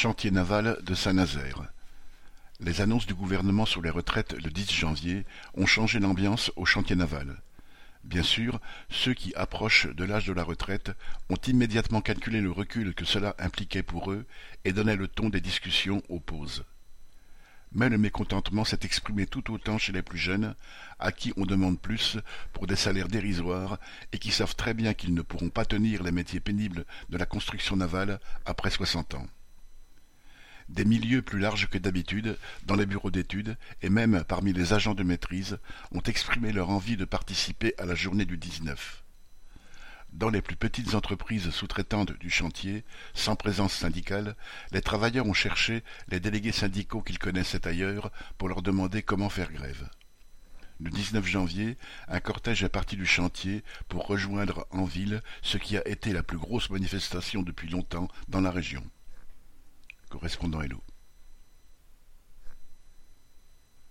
Chantier naval de Saint-Nazaire. Les annonces du gouvernement sur les retraites le 10 janvier ont changé l'ambiance au chantier naval. Bien sûr, ceux qui approchent de l'âge de la retraite ont immédiatement calculé le recul que cela impliquait pour eux et donnaient le ton des discussions aux pauses. Mais le mécontentement s'est exprimé tout autant chez les plus jeunes, à qui on demande plus pour des salaires dérisoires et qui savent très bien qu'ils ne pourront pas tenir les métiers pénibles de la construction navale après soixante ans. Des milieux plus larges que d'habitude, dans les bureaux d'études et même parmi les agents de maîtrise, ont exprimé leur envie de participer à la journée du 19. Dans les plus petites entreprises sous-traitantes du chantier, sans présence syndicale, les travailleurs ont cherché les délégués syndicaux qu'ils connaissaient ailleurs pour leur demander comment faire grève. Le 19 janvier, un cortège est parti du chantier pour rejoindre en ville ce qui a été la plus grosse manifestation depuis longtemps dans la région. Correspondant Hello.